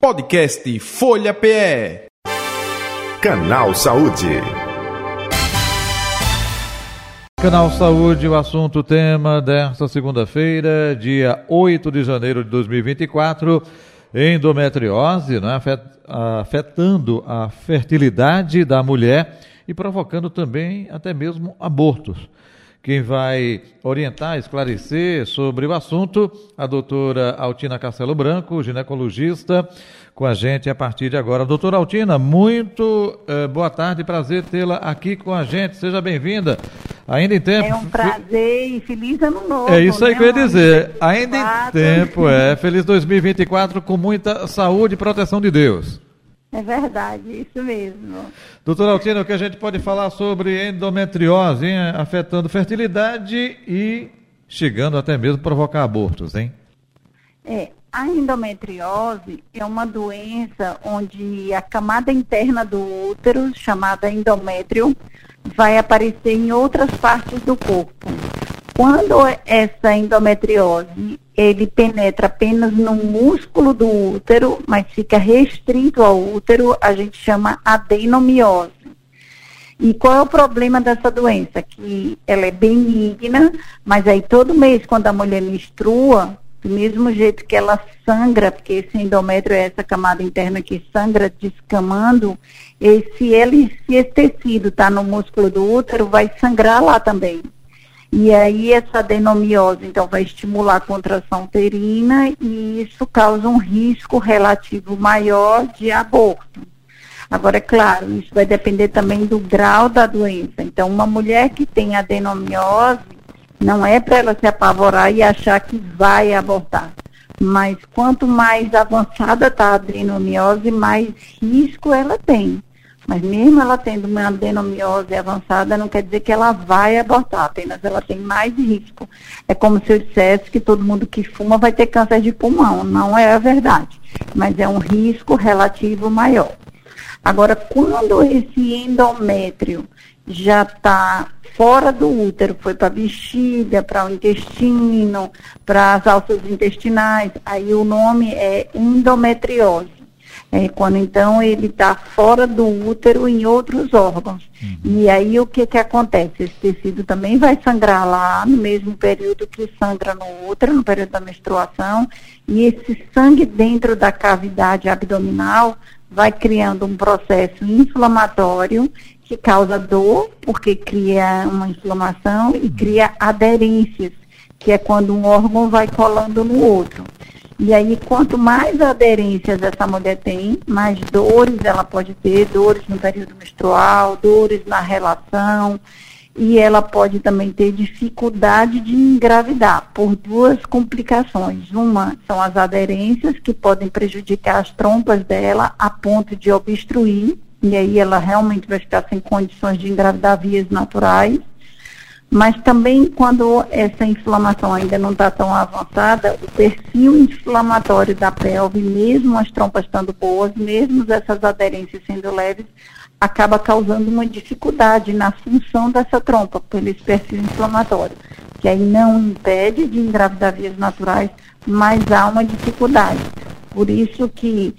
Podcast Folha PE. Canal Saúde. Canal Saúde, o assunto tema desta segunda-feira, dia 8 de janeiro de 2024, endometriose, né, afetando a fertilidade da mulher e provocando também até mesmo abortos. Quem vai orientar, esclarecer sobre o assunto, a doutora Altina Castelo Branco, ginecologista, com a gente a partir de agora. Doutora Altina, muito eh, boa tarde, prazer tê-la aqui com a gente. Seja bem-vinda. Ainda em tempo. É um prazer e feliz ano novo. É isso aí né? que eu ia dizer. Ainda em tempo, é. Feliz 2024 com muita saúde e proteção de Deus. É verdade, isso mesmo. Doutora Altina, o que a gente pode falar sobre endometriose, hein? afetando fertilidade e chegando até mesmo a provocar abortos, hein? É, a endometriose é uma doença onde a camada interna do útero, chamada endométrio, vai aparecer em outras partes do corpo. Quando essa endometriose ele penetra apenas no músculo do útero, mas fica restrito ao útero, a gente chama adenomiose. E qual é o problema dessa doença? Que ela é benigna, mas aí todo mês, quando a mulher menstrua, do mesmo jeito que ela sangra, porque esse endométrio é essa camada interna que sangra descamando, esse, ele, se esse tecido está no músculo do útero, vai sangrar lá também. E aí essa adenomiose, então, vai estimular a contração uterina e isso causa um risco relativo maior de aborto. Agora, é claro, isso vai depender também do grau da doença. Então, uma mulher que tem adenomiose, não é para ela se apavorar e achar que vai abortar. Mas quanto mais avançada está a adenomiose, mais risco ela tem. Mas mesmo ela tendo uma adenomiose avançada, não quer dizer que ela vai abortar, apenas ela tem mais risco. É como se eu dissesse que todo mundo que fuma vai ter câncer de pulmão. Não é a verdade, mas é um risco relativo maior. Agora, quando esse endométrio já está fora do útero, foi para a bexiga, para o intestino, para as alças intestinais, aí o nome é endometriose. É, quando então ele está fora do útero em outros órgãos. Uhum. E aí o que, que acontece? Esse tecido também vai sangrar lá no mesmo período que sangra no útero, no período da menstruação, e esse sangue dentro da cavidade abdominal vai criando um processo inflamatório que causa dor, porque cria uma inflamação e cria aderências, que é quando um órgão vai colando no outro. E aí, quanto mais aderências essa mulher tem, mais dores ela pode ter, dores no período menstrual, dores na relação, e ela pode também ter dificuldade de engravidar por duas complicações. Uma são as aderências, que podem prejudicar as trompas dela a ponto de obstruir, e aí ela realmente vai ficar sem condições de engravidar vias naturais. Mas também quando essa inflamação ainda não está tão avançada, o perfil inflamatório da pelve, mesmo as trompas estando boas, mesmo essas aderências sendo leves, acaba causando uma dificuldade na função dessa trompa, pelo perfil inflamatório, que aí não impede de engravidar vias naturais, mas há uma dificuldade. Por isso que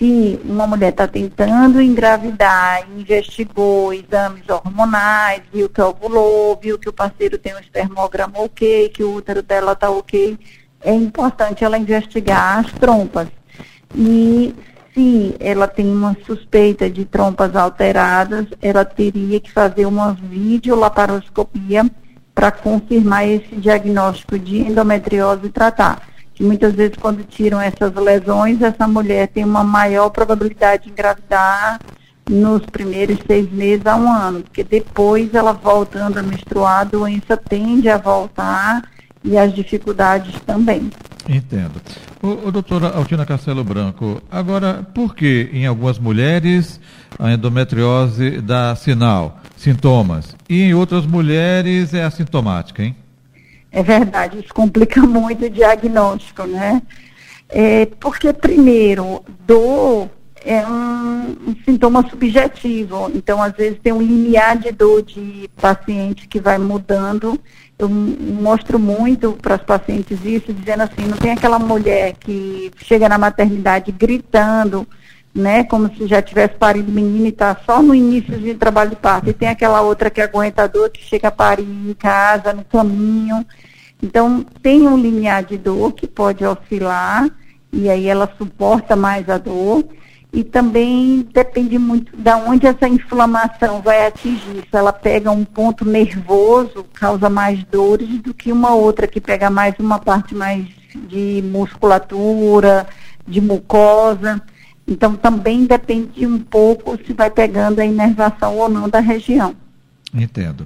se uma mulher está tentando engravidar, investigou exames hormonais, viu que ovulou, viu que o parceiro tem um espermograma ok, que o útero dela está ok, é importante ela investigar as trompas. E se ela tem uma suspeita de trompas alteradas, ela teria que fazer uma videolaparoscopia para confirmar esse diagnóstico de endometriose e tratar muitas vezes quando tiram essas lesões, essa mulher tem uma maior probabilidade de engravidar nos primeiros seis meses a um ano, porque depois ela voltando a menstruar, a doença tende a voltar e as dificuldades também. Entendo. O, o doutora Altina Castelo Branco, agora, por que em algumas mulheres a endometriose dá sinal, sintomas, e em outras mulheres é assintomática, hein? É verdade, isso complica muito o diagnóstico, né? É, porque, primeiro, dor é um, um, sintoma subjetivo. Então, às vezes, tem um limiar de dor de paciente que vai mudando eu mostro muito para as pacientes isso, dizendo assim, não tem aquela mulher que chega na maternidade gritando, né, como se já tivesse parido menino e está só no início de trabalho de parto. E tem aquela outra que aguenta a dor, que chega a parir em casa, no caminho. Então, tem um limiar de dor que pode oscilar, e aí ela suporta mais a dor e também depende muito de onde essa inflamação vai atingir. Se ela pega um ponto nervoso, causa mais dores do que uma outra que pega mais uma parte mais de musculatura, de mucosa. Então também depende um pouco se vai pegando a inervação ou não da região. Entendo.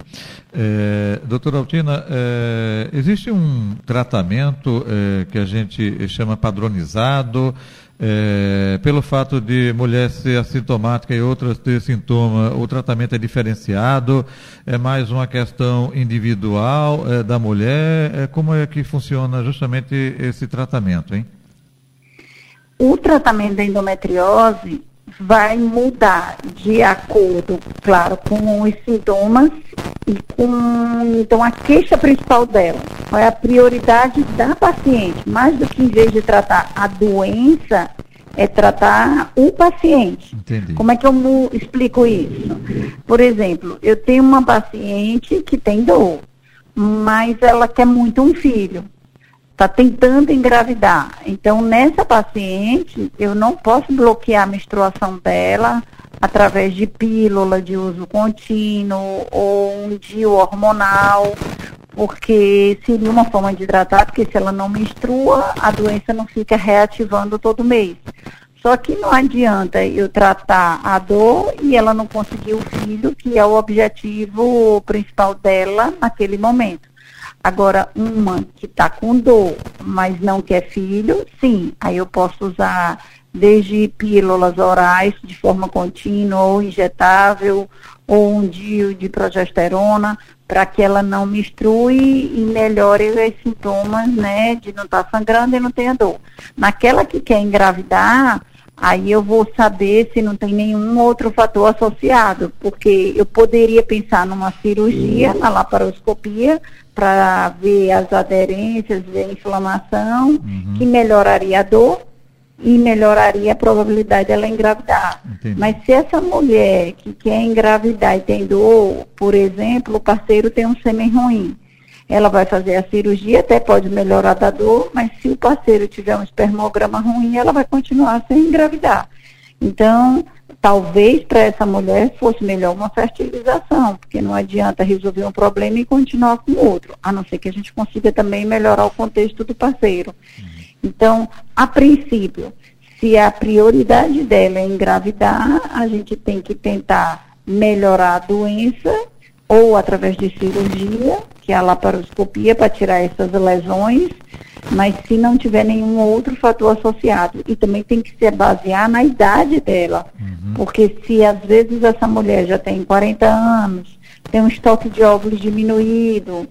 É, doutora Altina, é, existe um tratamento é, que a gente chama padronizado, é, pelo fato de mulher ser assintomática e outras ter sintoma, o tratamento é diferenciado, é mais uma questão individual é, da mulher. É, como é que funciona justamente esse tratamento, hein? O tratamento da endometriose vai mudar de acordo, claro, com os sintomas e com então a queixa principal dela. Qual é a prioridade da paciente? Mais do que em vez de tratar a doença, é tratar o paciente. Entendi. Como é que eu explico isso? Por exemplo, eu tenho uma paciente que tem dor, mas ela quer muito um filho está tentando engravidar. Então, nessa paciente, eu não posso bloquear a menstruação dela através de pílula de uso contínuo ou um DIU hormonal, porque seria uma forma de hidratar, porque se ela não menstrua, a doença não fica reativando todo mês. Só que não adianta eu tratar a dor e ela não conseguir o filho, que é o objetivo principal dela naquele momento. Agora, uma que está com dor, mas não quer filho, sim, aí eu posso usar desde pílulas orais de forma contínua ou injetável, ou um DIU de progesterona, para que ela não menstrue e melhore os sintomas, né, de não estar tá sangrando e não tenha dor. Naquela que quer engravidar, aí eu vou saber se não tem nenhum outro fator associado, porque eu poderia pensar numa cirurgia, na laparoscopia, para ver as aderências, ver a inflamação, uhum. que melhoraria a dor e melhoraria a probabilidade dela engravidar. Entendi. Mas se essa mulher que quer engravidar e tem dor, por exemplo, o parceiro tem um sêmen ruim, ela vai fazer a cirurgia, até pode melhorar da dor, mas se o parceiro tiver um espermograma ruim, ela vai continuar sem engravidar. Então, talvez para essa mulher fosse melhor uma fertilização, porque não adianta resolver um problema e continuar com o outro, a não ser que a gente consiga também melhorar o contexto do parceiro. Uhum. Então, a princípio, se a prioridade dela é engravidar, a gente tem que tentar melhorar a doença ou através de cirurgia, que é a laparoscopia para tirar essas lesões, mas se não tiver nenhum outro fator associado. E também tem que se basear na idade dela, uhum. porque se às vezes essa mulher já tem 40 anos, tem um estoque de óvulos diminuído,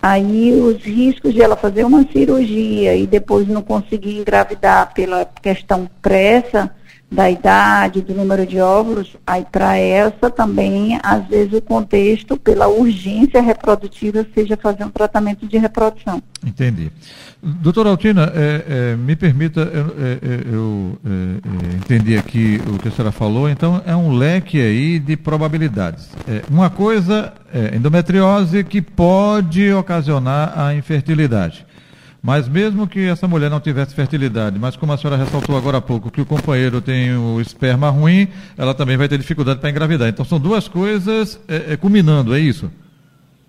aí os riscos de ela fazer uma cirurgia e depois não conseguir engravidar pela questão pressa, da idade, do número de óvulos, aí para essa também, às vezes, o contexto, pela urgência reprodutiva, seja fazer um tratamento de reprodução. Entendi. Doutora Altina, é, é, me permita, eu, é, é é, é, entendi aqui o que a senhora falou, então é um leque aí de probabilidades. uma coisa é endometriose que pode ocasionar a infertilidade. Mas mesmo que essa mulher não tivesse fertilidade, mas como a senhora ressaltou agora há pouco, que o companheiro tem o esperma ruim, ela também vai ter dificuldade para engravidar. Então são duas coisas é, é, culminando, é isso?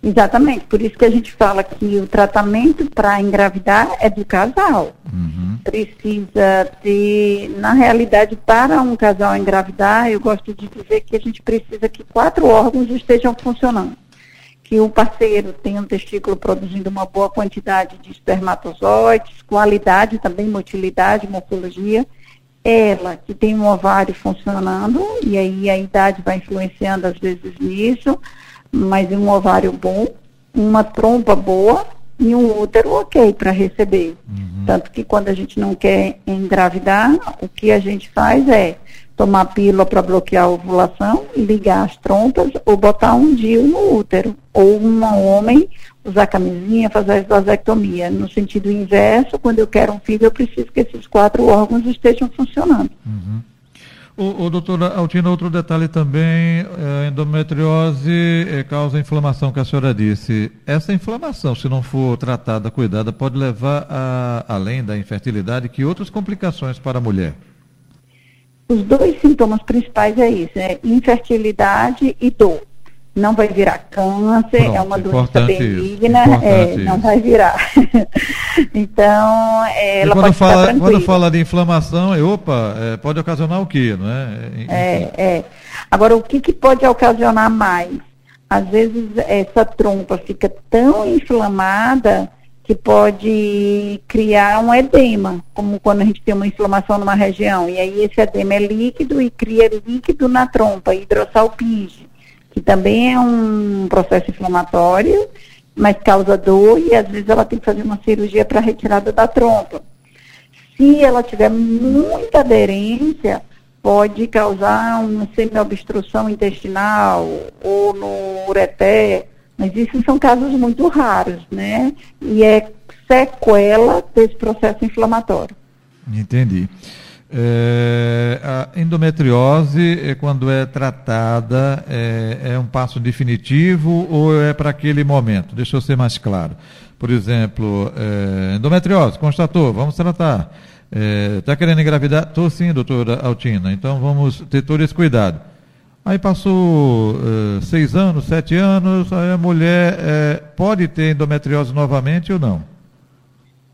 Exatamente, por isso que a gente fala que o tratamento para engravidar é do casal. Uhum. Precisa ter, na realidade, para um casal engravidar, eu gosto de dizer que a gente precisa que quatro órgãos estejam funcionando que o parceiro tenha um testículo produzindo uma boa quantidade de espermatozoides, qualidade também, motilidade, morfologia. Ela que tem um ovário funcionando, e aí a idade vai influenciando às vezes nisso, mas um ovário bom, uma trompa boa e um útero ok para receber. Uhum. Tanto que quando a gente não quer engravidar, o que a gente faz é tomar pílula para bloquear a ovulação, ligar as trompas ou botar um DIU no útero. Ou um homem usar camisinha, fazer a vasectomia. No sentido inverso, quando eu quero um filho, eu preciso que esses quatro órgãos estejam funcionando. Uhum. O, o doutora Altina, outro detalhe também, a endometriose é, causa inflamação, que a senhora disse. Essa inflamação, se não for tratada, cuidada, pode levar, a, além da infertilidade, que outras complicações para a mulher? Os dois sintomas principais é isso, é infertilidade e dor não vai virar câncer, Pronto, é uma doença benigna, é, não vai virar. então, é, ela quando pode fala, Quando fala de inflamação, é, opa, é, pode ocasionar o quê, não é? É, é. Agora, o que, que pode ocasionar mais? Às vezes, essa trompa fica tão inflamada que pode criar um edema, como quando a gente tem uma inflamação numa região, e aí esse edema é líquido e cria líquido na trompa, hidrossalpinge que também é um processo inflamatório, mas causa dor e às vezes ela tem que fazer uma cirurgia para retirada da trompa. Se ela tiver muita aderência, pode causar uma semi-obstrução intestinal ou no ureté, mas isso são casos muito raros, né? E é sequela desse processo inflamatório. Entendi. É, a endometriose, é, quando é tratada, é, é um passo definitivo ou é para aquele momento? Deixa eu ser mais claro. Por exemplo, é, endometriose, constatou, vamos tratar. Está é, querendo engravidar? Estou sim, doutora Altina. Então vamos ter todo esse cuidado. Aí passou é, seis anos, sete anos, aí a mulher é, pode ter endometriose novamente ou não?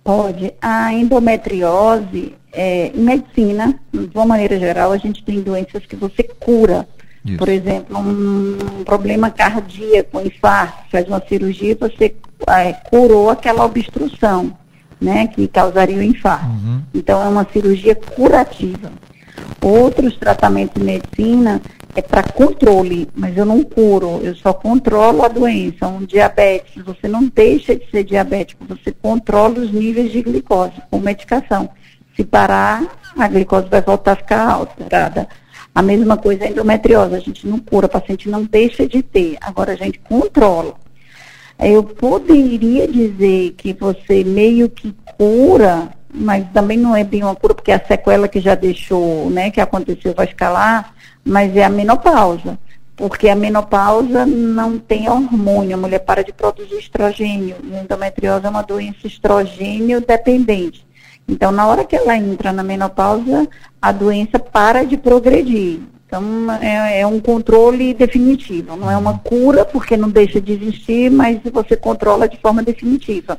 Pode. A endometriose, é, em medicina, de uma maneira geral, a gente tem doenças que você cura. Isso. Por exemplo, um, problema cardíaco, um infarto, faz uma cirurgia, você é, curou aquela obstrução, né, que causaria o infarto. Uhum. Então, é uma cirurgia curativa. Outros tratamentos de medicina é para controle, mas eu não curo, eu só controlo a doença. Um diabetes, você não deixa de ser diabético, você controla os níveis de glicose com medicação. Se parar, a glicose vai voltar a ficar alterada. A mesma coisa a endometriose, a gente não cura, o paciente não deixa de ter, agora a gente controla. Eu poderia dizer que você meio que cura, mas também não é bem uma cura, porque a sequela que já deixou, né, que aconteceu vai ficar lá, mas é a menopausa. Porque a menopausa não tem hormônio, a mulher para de produzir estrogênio. E a endometriose é uma doença estrogênio dependente. Então, na hora que ela entra na menopausa, a doença para de progredir. Então, é, é, um controle definitivo. Não é uma cura, porque não deixa de existir, mas você controla de forma definitiva.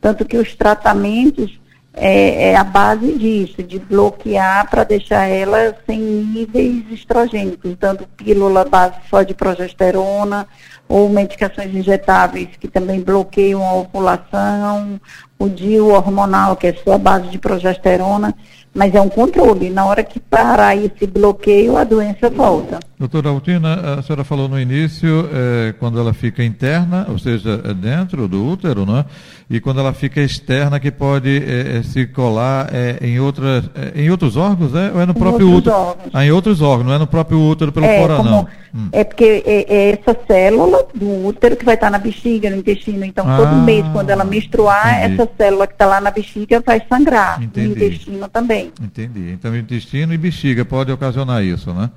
Tanto que os tratamentos é, é a base disso, de bloquear para deixar ela sem níveis estrogênicos, dando pílula base só de progesterona ou medicações injetáveis que também bloqueiam a ovulação, o DIU hormonal, que é só a base de progesterona mas é um controle. Na hora que parar esse bloqueio, a doença volta. Doutora Altina, a senhora falou no início, é, quando ela fica interna, ou seja, é dentro do útero, não é? E quando ela fica externa, que pode é, é se colar é, em, outras, é, em outros órgãos, é? Ou é no próprio útero? Órgãos. Ah, em outros órgãos, não é no próprio útero pelo fora, como, não. Hum. É porque é, essa célula do útero que vai estar na bexiga, no intestino. Então, ah, todo mês, quando ela menstruar, entendi. essa célula que está lá na bexiga vai sangrar. Entendi. No intestino também. Entendi. Então, intestino e bexiga pode ocasionar isso, né?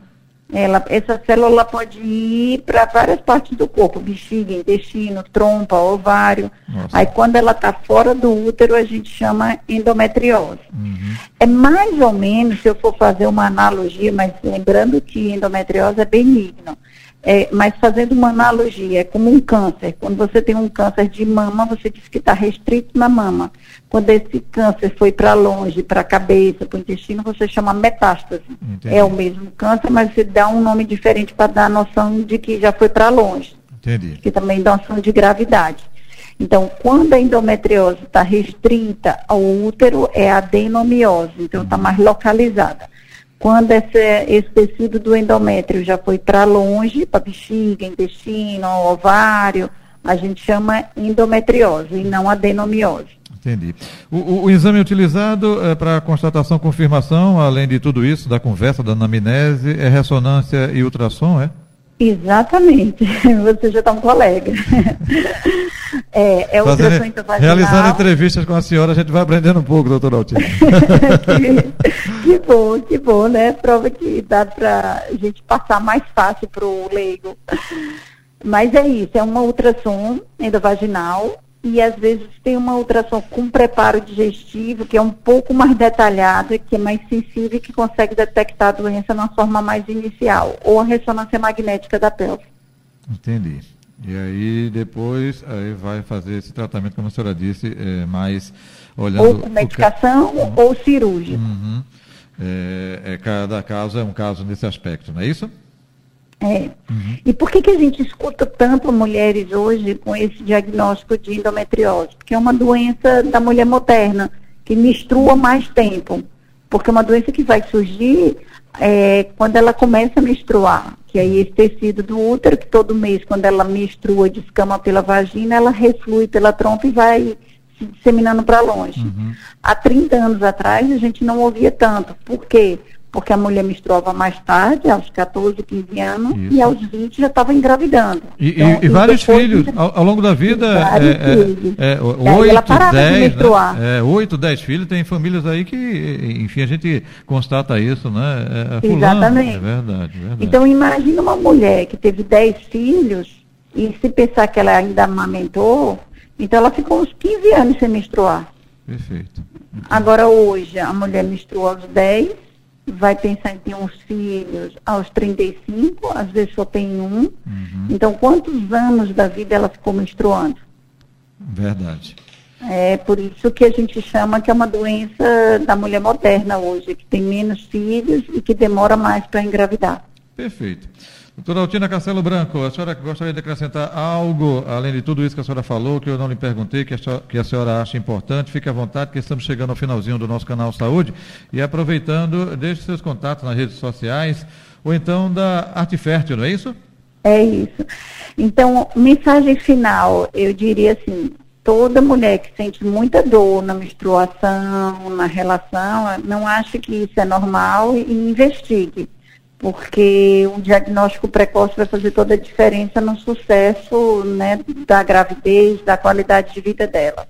Ela, essa célula pode ir para várias partes do corpo, bexiga, intestino, trompa, ovário. Nossa. Aí quando ela está fora do útero, a gente chama endometriose. Uhum. É mais ou menos, se eu for fazer uma analogia, mas lembrando que endometriose é benigno. É, mas fazendo uma analogia, é como um câncer. Quando você tem um câncer de mama, você diz que está restrito na mama. Quando esse câncer foi para longe, para a cabeça, para o intestino, você chama metástase. Entendi. É o mesmo câncer, mas você dá um nome diferente para dar a noção de que já foi para longe. Entendi. Que também dá noção de gravidade. Então, quando a endometriose está restrita ao útero, é adenomiose, então está mais localizada. Quando esse, esse tecido do endométrio já foi para longe, para bexiga, intestino, ovário, a gente chama endometriose e não adenomiose. Entendi. O, o, o exame utilizado é para constatação, confirmação, além de tudo isso, da conversa, da anamnese, é ressonância e ultrassom, é? Exatamente. Você já está um colega. É, é ultrassom endovaginal. Realizando entrevistas com a senhora, a gente vai aprendendo um pouco, doutor Altina. que, que, bom, que bom, né? Prova que dá para a gente passar mais fácil para o leigo. Mas é isso, é uma ultrassom endovaginal e às vezes tem uma ultrassom com preparo digestivo que é um pouco mais detalhado, que é mais sensível e que consegue detectar a doença na forma mais inicial, ou a ressonância magnética da pelve. Entendi. E aí depois aí vai fazer esse tratamento, como a senhora disse, é, mais olhando... Ou com medicação uhum. ou cirúrgico. Uhum. É, é, cada caso é um caso nesse aspecto, não é isso? É. Uhum. E por que, que a gente escuta tanto mulheres hoje com esse diagnóstico de endometriose? Porque é uma doença da mulher moderna, que menstrua mais tempo. Porque é uma doença que vai surgir é, quando ela começa a menstruar. Que aí esse tecido do útero, que todo mês, quando ela menstrua, descama pela vagina, ela reflui pela trompa e vai se disseminando para longe. Uhum. Há 30 anos atrás, a gente não ouvia tanto. Por quê? porque a mulher menstruava mais tarde, aos 14, 15 anos, Isso. e aos 20 já estava engravidando. E, então, e, e vários filhos, ao, ao, longo da vida, é, é, é, 8, 10, né? é, 8, 10 filhos, tem famílias aí que, enfim, a gente constata isso, né? É, é Exatamente. É verdade, verdade. Então, imagina uma mulher que teve 10 filhos, e se pensar que ela ainda amamentou, então ela ficou uns 15 anos sem menstruar. Perfeito. Então... Agora, hoje, a mulher menstrua aos 10, vai pensar em ter uns filhos aos 35, às vezes só tem um. Uhum. Então, quantos anos da vida ela ficou menstruando? Verdade. É por isso que a gente chama que é uma doença da mulher moderna hoje, que tem menos filhos e que demora mais para engravidar. Perfeito. Doutora Altina Castelo Branco, a senhora gostaria de acrescentar algo, além de tudo isso que a senhora falou, que eu não lhe perguntei, que a senhora, que a senhora acha importante? Fique à vontade, que estamos chegando ao finalzinho do nosso canal Saúde. E aproveitando, deixe seus contatos nas redes sociais, ou então da Arte Fértil, não é isso? É isso. Então, mensagem final, eu diria assim, toda mulher que sente muita dor na menstruação, na relação, não acha que isso é normal e investigue porque um diagnóstico precoce vai fazer toda a diferença no sucesso né, da gravidez, da qualidade de vida dela.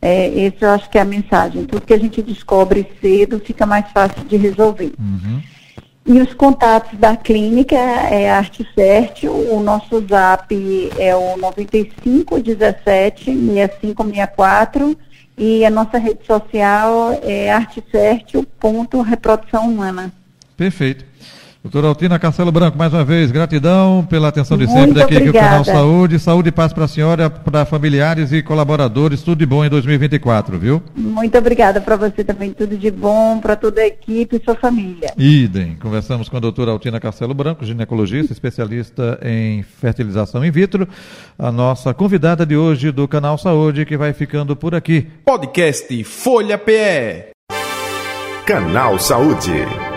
É, esse eu acho que é a mensagem. Tudo que a gente descobre cedo fica mais fácil de resolver. Uhum. E os contatos da clínica é a Articert, o nosso zap é o 9517 6564 e a nossa rede social é articert.reprodução humana. Perfeito. Doutora Altina Castelo Branco, mais uma vez, gratidão pela atenção de sempre daqui aqui o Canal Saúde. Saúde e paz para a senhora, para familiares e colaboradores, tudo de bom em 2024, viu? Muito obrigada para você também, tudo de bom para toda a equipe e sua família. Idem. Conversamos com a doutora Altina Castelo Branco, ginecologista, especialista em fertilização in vitro, a nossa convidada de hoje do Canal Saúde, que vai ficando por aqui. Podcast Folha PE. Canal Saúde.